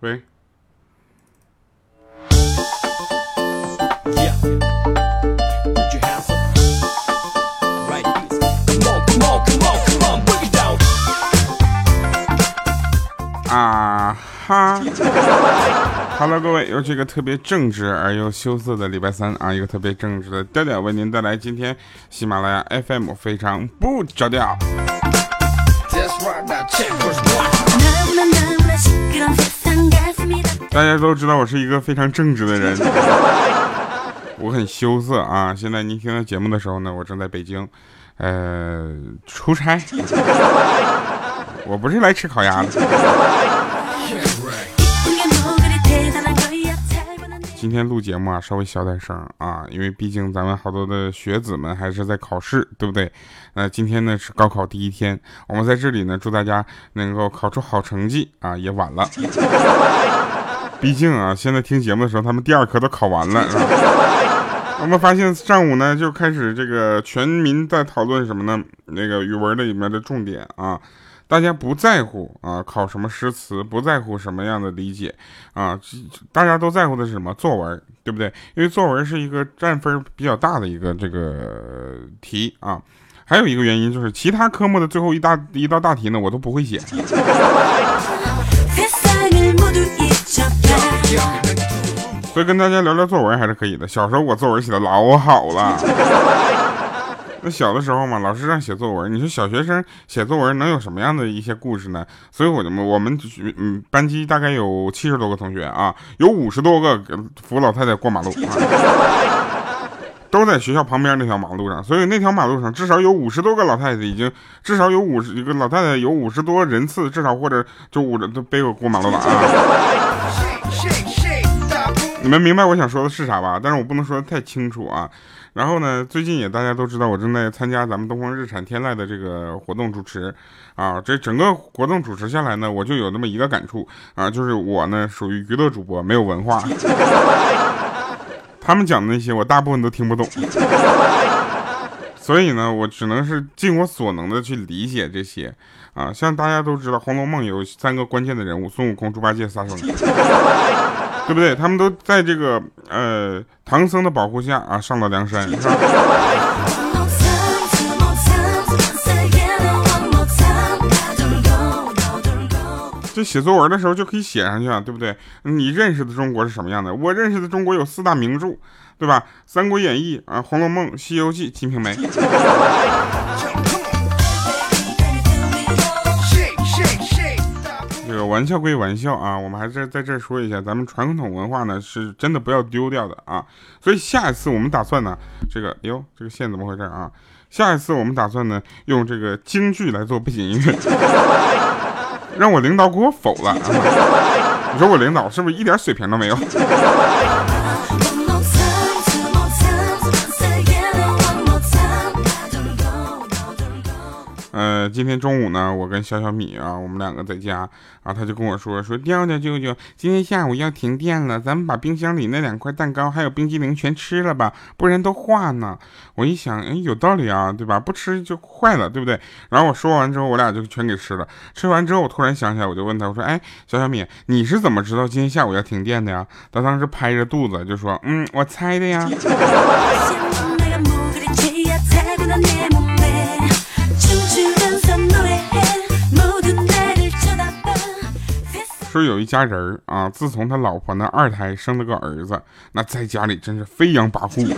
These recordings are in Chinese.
喂。啊哈，Hello，各位，又是一个特别正直而又羞涩的礼拜三啊，一个特别正直的调调为您带来今天喜马拉雅 FM 非常不着调。大家都知道我是一个非常正直的人，我很羞涩啊。现在您听到节目的时候呢，我正在北京，呃，出差。我不是来吃烤鸭的。今天录节目啊，稍微小点声啊，因为毕竟咱们好多的学子们还是在考试，对不对？那今天呢是高考第一天，我们在这里呢祝大家能够考出好成绩啊，也晚了。毕竟啊，现在听节目的时候，他们第二科都考完了。我们发现上午呢就开始这个全民在讨论什么呢？那个语文的里面的重点啊。大家不在乎啊，考什么诗词，不在乎什么样的理解啊，大家都在乎的是什么？作文，对不对？因为作文是一个占分比较大的一个这个题啊。还有一个原因就是，其他科目的最后一大一道大题呢，我都不会写。所以跟大家聊聊作文还是可以的。小时候我作文写的老好了。那小的时候嘛，老师让写作文，你说小学生写作文能有什么样的一些故事呢？所以我就我们嗯班级大概有七十多个同学啊，有五十多个扶老太太过马路，啊 都在学校旁边那条马路上，所以那条马路上至少有五十多个老太太，已经至少有五十一个老太太有五十多人次，至少或者就五都背我过马路了啊！你们明白我想说的是啥吧？但是我不能说的太清楚啊。然后呢，最近也大家都知道，我正在参加咱们东方日产天籁的这个活动主持，啊，这整个活动主持下来呢，我就有那么一个感触啊，就是我呢属于娱乐主播，没有文化，他们讲的那些我大部分都听不懂，所以呢，我只能是尽我所能的去理解这些，啊，像大家都知道，《红楼梦》有三个关键的人物：孙悟空、猪八戒、沙僧。对不对？他们都在这个呃唐僧的保护下啊，上了梁山。这写作文的时候就可以写上去啊，对不对？你认识的中国是什么样的？我认识的中国有四大名著，对吧？《三国演义》啊，《红楼梦》《西游记》《金瓶梅》。玩笑归玩笑啊，我们还是在这说一下，咱们传统文化呢是真的不要丢掉的啊。所以下一次我们打算呢，这个哟，这个线怎么回事啊？下一次我们打算呢，用这个京剧来做背景音乐，让我领导给我否了。你说我领导是不是一点水平都没有？今天中午呢，我跟小小米啊，我们两个在家，然后他就跟我说说，调调舅舅，今天下午要停电了，咱们把冰箱里那两块蛋糕还有冰激凌全吃了吧，不然都化呢。我一想，哎，有道理啊，对吧？不吃就坏了，对不对？然后我说完之后，我俩就全给吃了。吃完之后，我突然想起来，我就问他，我说，哎，小小米，你是怎么知道今天下午要停电的呀？他当时拍着肚子就说，嗯，我猜的呀。说有一家人儿啊，自从他老婆那二胎生了个儿子，那在家里真是飞扬跋扈，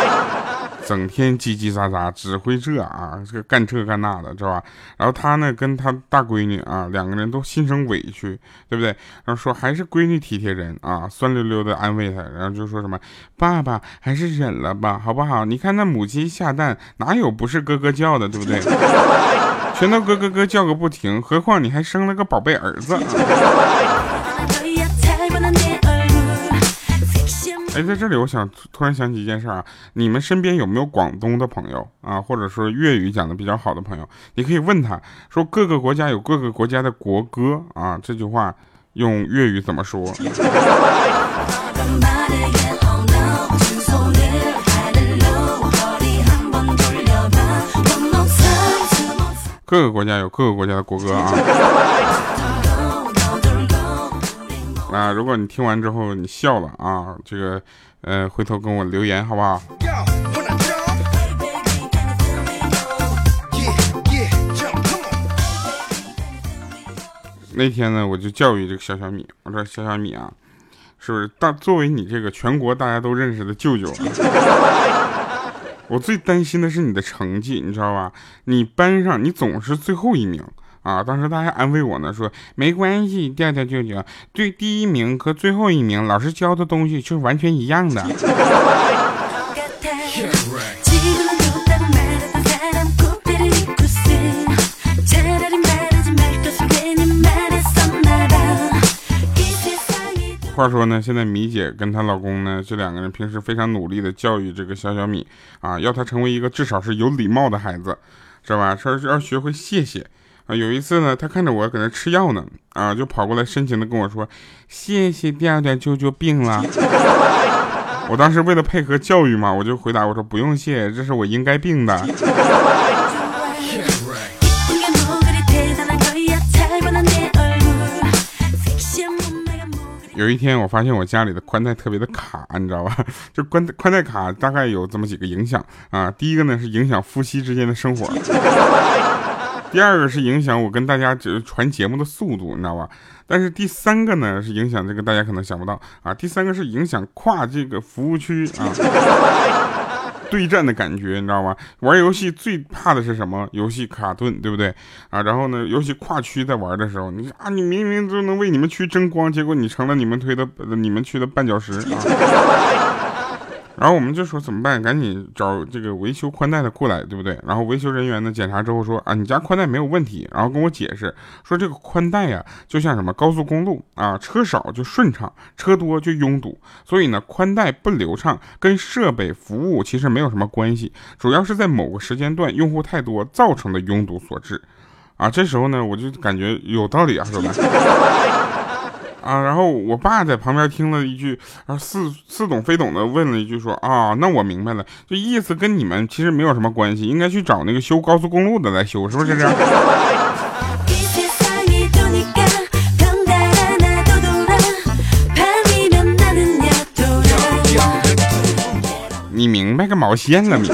整天叽叽喳喳，指挥这啊，这个干这干那的，知道吧？然后他呢，跟他大闺女啊，两个人都心生委屈，对不对？然后说还是闺女体贴人啊，酸溜溜的安慰他，然后就说什么爸爸还是忍了吧，好不好？你看那母鸡下蛋，哪有不是咯咯叫的，对不对？全都咯咯咯叫个不停，何况你还生了个宝贝儿子。哎，在这里我想突然想起一件事啊，你们身边有没有广东的朋友啊，或者说粤语讲的比较好的朋友？你可以问他说，各个国家有各个国家的国歌啊，这句话用粤语怎么说？各个国家有各个国家的国歌啊。那，如果你听完之后你笑了啊，这个呃，回头跟我留言好不好？那天呢，我就教育这个小小米，我说小小米啊，是不是大作为你这个全国大家都认识的舅舅，我最担心的是你的成绩，你知道吧？你班上你总是最后一名啊！当时他还安慰我呢，说没关系，调调舅舅，对第一名和最后一名老师教的东西就是完全一样的。话说呢，现在米姐跟她老公呢，这两个人平时非常努力的教育这个小小米啊，要她成为一个至少是有礼貌的孩子，知道吧？说是要学会谢谢啊。有一次呢，她看着我搁那吃药呢，啊，就跑过来深情的跟我说：“谢谢调调舅舅病了。”我当时为了配合教育嘛，我就回答我说：“不用谢，这是我应该病的。”有一天，我发现我家里的宽带特别的卡，你知道吧？就宽宽带卡大概有这么几个影响啊。第一个呢是影响夫妻之间的生活，第二个是影响我跟大家就传节目的速度，你知道吧？但是第三个呢是影响这个大家可能想不到啊。第三个是影响跨这个服务区啊。对战的感觉，你知道吗？玩游戏最怕的是什么？游戏卡顿，对不对啊？然后呢，尤其跨区在玩的时候，你啊，你明明就能为你们区争光，结果你成了你们推的你们区的绊脚石啊！然后我们就说怎么办？赶紧找这个维修宽带的过来，对不对？然后维修人员呢检查之后说啊，你家宽带没有问题。然后跟我解释说这个宽带呀，就像什么高速公路啊，车少就顺畅，车多就拥堵。所以呢，宽带不流畅跟设备服务其实没有什么关系，主要是在某个时间段用户太多造成的拥堵所致。啊，这时候呢，我就感觉有道理啊，是吧？啊，然后我爸在旁边听了一句，然后似似懂非懂的问了一句，说啊，那我明白了，就意思跟你们其实没有什么关系，应该去找那个修高速公路的来修，是不是这样？你明白个毛线了，明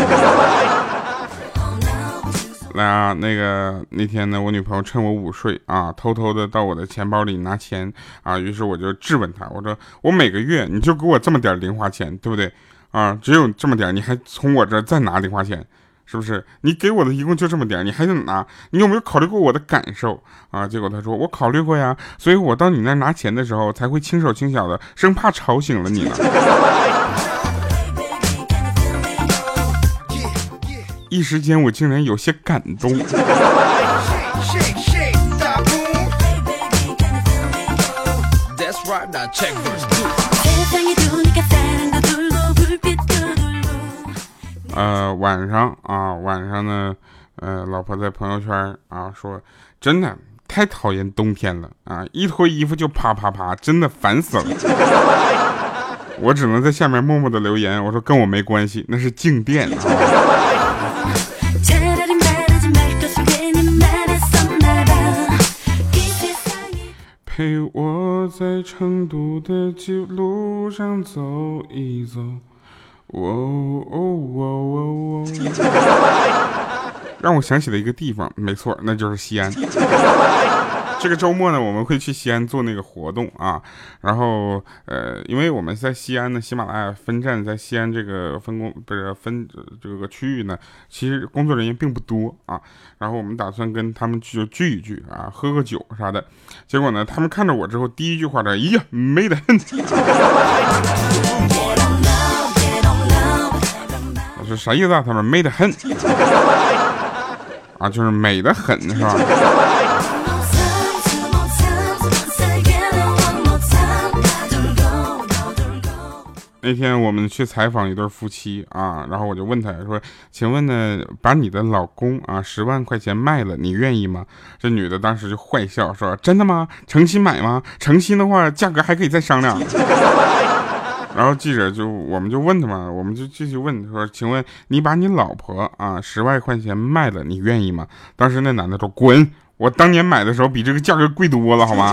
来啊，那个那天呢，我女朋友趁我午睡啊，偷偷的到我的钱包里拿钱啊，于是我就质问她，我说我每个月你就给我这么点零花钱，对不对啊？只有这么点，你还从我这再拿零花钱，是不是？你给我的一共就这么点，你还想拿？你有没有考虑过我的感受啊？结果她说我考虑过呀，所以我到你那拿钱的时候才会轻手轻脚的，生怕吵醒了你呢。一时间，我竟然有些感动。呃，晚上啊，晚上呢，呃，老婆在朋友圈啊说，真的太讨厌冬天了啊，一脱衣服就啪啪啪，真的烦死了。我只能在下面默默的留言，我说跟我没关系，那是静电陪我在成都的旧路上走一走，哦哦哦哦，让我想起了一个地方，没错，那就是西安。这个周末呢，我们会去西安做那个活动啊。然后，呃，因为我们在西安呢，喜马拉雅分站在西安这个分工不是分这个区域呢，其实工作人员并不多啊。然后我们打算跟他们就聚一聚啊，喝个酒啥的。结果呢，他们看着我之后，第一句话呢，哎呀，美得很。我说啥意思啊？他们美得很啊，就是美得很，是吧？那天我们去采访一对夫妻啊，然后我就问他说：“请问呢，把你的老公啊十万块钱卖了，你愿意吗？”这女的当时就坏笑说：“真的吗？诚心买吗？诚心的话，价格还可以再商量。”然后记者就我们就问他嘛，我们就继续问他说：“请问你把你老婆啊十万块钱卖了，你愿意吗？”当时那男的说：“滚！我当年买的时候比这个价格贵多了，好吗？”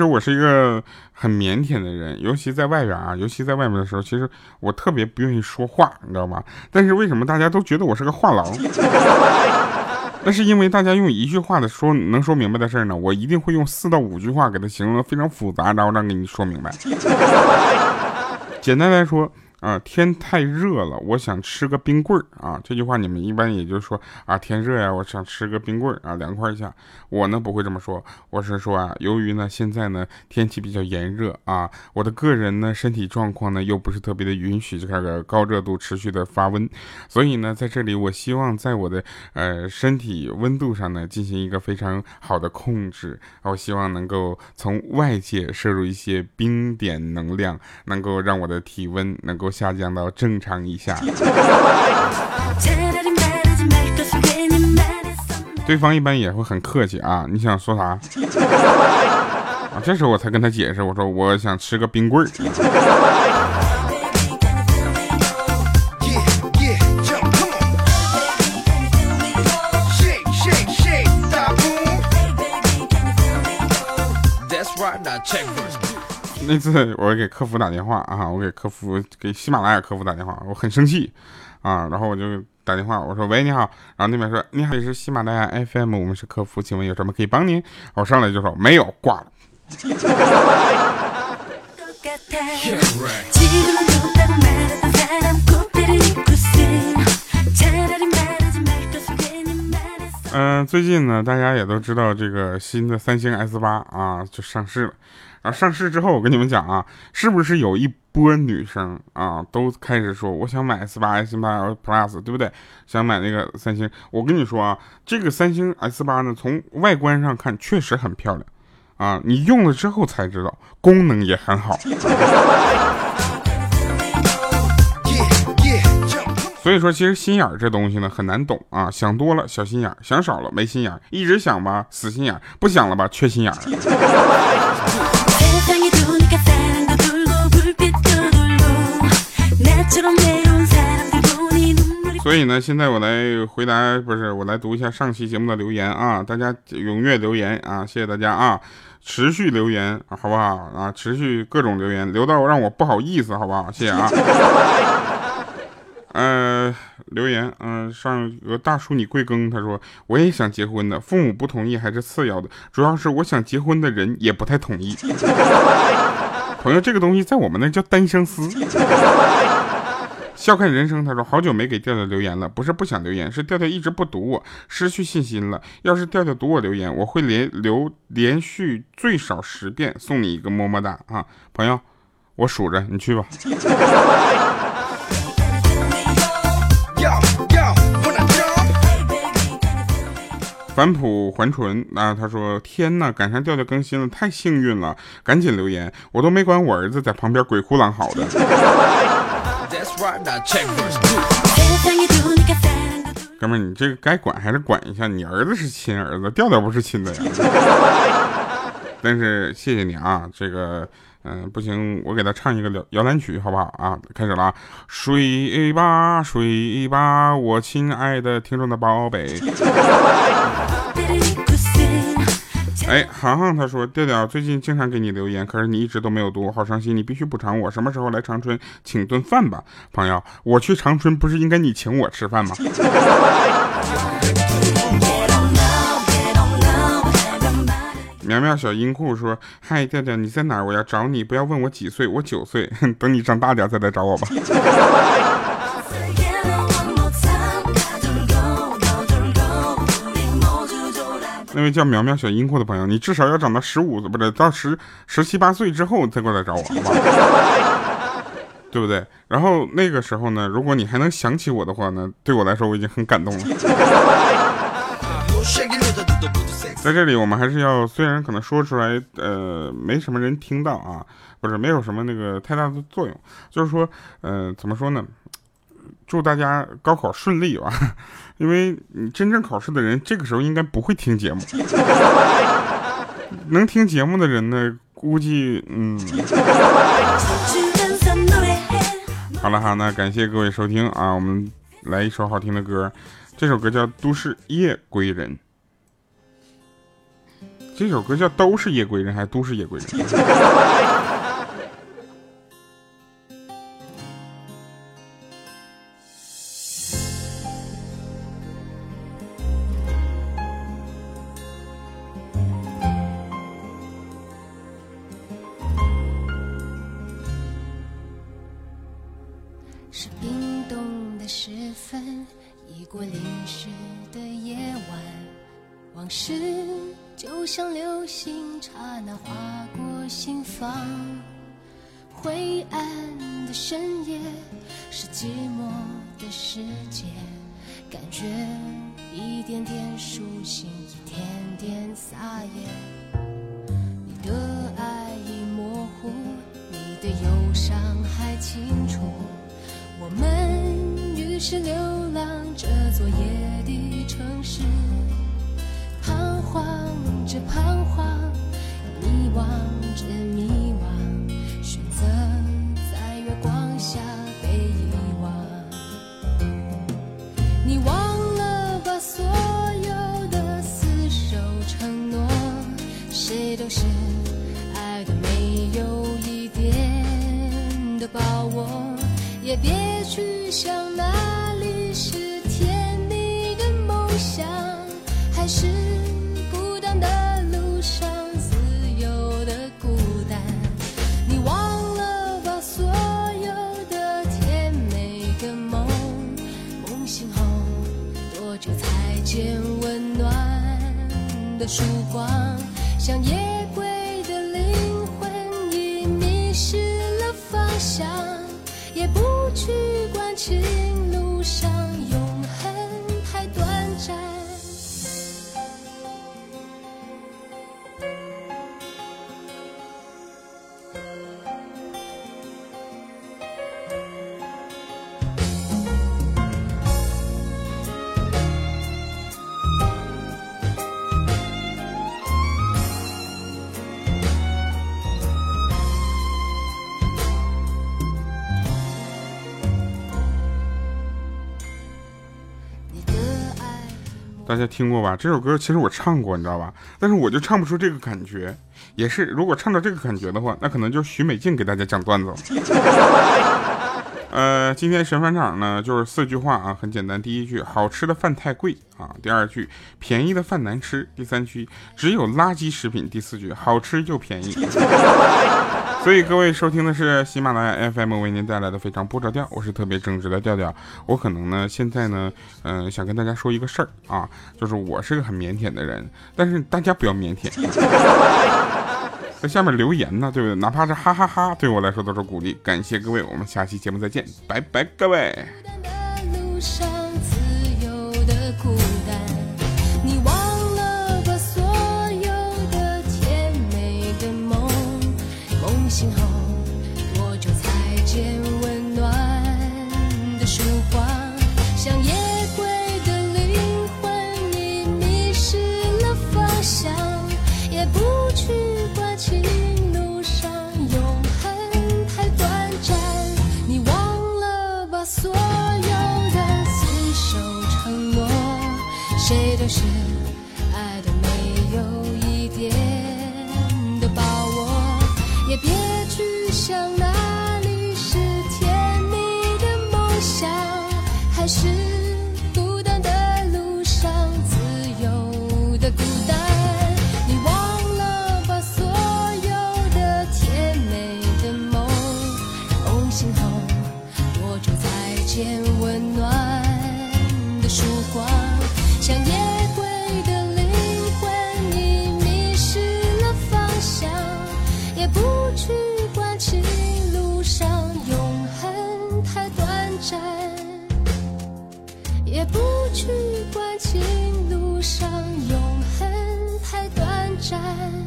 其实我是一个很腼腆的人，尤其在外边啊，尤其在外面的时候，其实我特别不愿意说话，你知道吗？但是为什么大家都觉得我是个话痨？那是因为大家用一句话的说能说明白的事儿呢，我一定会用四到五句话给他形容的非常复杂，然后让给你说明白。简单来说。啊，天太热了，我想吃个冰棍儿啊！这句话你们一般也就是说啊，天热呀，我想吃个冰棍儿啊，凉快一下。我呢不会这么说，我是说啊，由于呢现在呢天气比较炎热啊，我的个人呢身体状况呢又不是特别的允许这个高热度持续的发温，所以呢在这里我希望在我的呃身体温度上呢进行一个非常好的控制，我希望能够从外界摄入一些冰点能量，能够让我的体温能够。下降到正常以下。对方一般也会很客气啊，你想说啥？啊，这时候我才跟他解释，我说我想吃个冰棍儿。那次我给客服打电话啊，我给客服给喜马拉雅客服打电话，我很生气啊，然后我就打电话，我说喂你好，然后那边说你好，你是喜马拉雅 FM，我们是客服，请问有什么可以帮您？我上来就说没有，挂了。嗯，最近呢，大家也都知道这个新的三星 S 八啊就上市了。啊，上市之后，我跟你们讲啊，是不是有一波女生啊，都开始说我想买 S 八、S 八 Plus，对不对？想买那个三星。我跟你说啊，这个三星 S 八呢，从外观上看确实很漂亮啊，你用了之后才知道，功能也很好。所以说，其实心眼儿这东西呢，很难懂啊，想多了小心眼儿，想少了没心眼儿，一直想吧死心眼儿，不想了吧缺心眼儿。所以呢，现在我来回答，不是我来读一下上期节目的留言啊，大家踊跃留言啊，谢谢大家啊，持续留言好不好啊？持续各种留言，留到让我不好意思好不好？谢谢啊。呃，留言，嗯，上有个大叔你贵庚？他说我也想结婚的，父母不同意还是次要的，主要是我想结婚的人也不太同意。朋友，这个东西在我们那叫单相思。笑看人生，他说好久没给调调留言了，不是不想留言，是调调一直不读我，失去信心了。要是调调读我留言，我会连留连续最少十遍，送你一个么么哒啊，朋友，我数着，你去吧。返璞还淳啊，他说天呐，赶上调调更新了，太幸运了，赶紧留言，我都没管我儿子在旁边鬼哭狼嚎的。哥们儿，你这个该管还是管一下。你儿子是亲儿子，调调不是亲的呀。但是谢谢你啊，这个，嗯，不行，我给他唱一个摇摇篮曲，好不好啊？开始了啊，睡吧，睡吧，我亲爱的听众的宝贝。哎，航航他说调调最近经常给你留言，可是你一直都没有读，好伤心，你必须补偿我。什么时候来长春请顿饭吧，朋友？我去长春不是应该你请我吃饭吗？苗苗小音库说：嗨，调调你在哪儿？我要找你，不要问我几岁，我九岁，等你长大点再来找我吧。那位叫苗苗小音库的朋友，你至少要长到十五，不是到十十七八岁之后再过来找我，好吧？对不对？然后那个时候呢，如果你还能想起我的话呢，对我来说我已经很感动了。在这里，我们还是要，虽然可能说出来，呃，没什么人听到啊，不是没有什么那个太大的作用，就是说，呃，怎么说呢？祝大家高考顺利吧，因为你真正考试的人，这个时候应该不会听节目。能听节目的人呢，估计嗯。好了哈，那感谢各位收听啊，我们来一首好听的歌，这首歌叫《都市夜归人》。这首歌叫《都是夜归人》还是《都是夜归人》？就像流星，刹那划过心房。灰暗的深夜，是寂寞的世界，感觉一点点苏醒，一点点撒野。你的爱已模糊，你的忧伤还清楚。我们于是流浪这座夜的城市，徨着彷徨，迷惘着迷惘，选择在月光下被遗忘。你忘了把所有的厮守承诺，谁都是爱的没有一点的把握。也别去想那光？像夜归的灵魂已迷失了方向。也不去管情路上大家听过吧？这首歌其实我唱过，你知道吧？但是我就唱不出这个感觉。也是，如果唱到这个感觉的话，那可能就徐美静给大家讲段子了。呃，今天神返场呢，就是四句话啊，很简单。第一句，好吃的饭太贵啊；第二句，便宜的饭难吃；第三句，只有垃圾食品；第四句，好吃又便宜。所以各位收听的是喜马拉雅 FM 为您带来的非常不着调，我是特别正直的调调。我可能呢现在呢，嗯、想跟大家说一个事儿啊，就是我是个很腼腆的人，但是大家不要腼腆。在下面留言呢，对不对？哪怕是哈哈哈对我来说都是鼓励。感谢各位，我们下期节目再见，拜拜，各位。所有的厮守承诺，谁都是情路上永恒太短暂。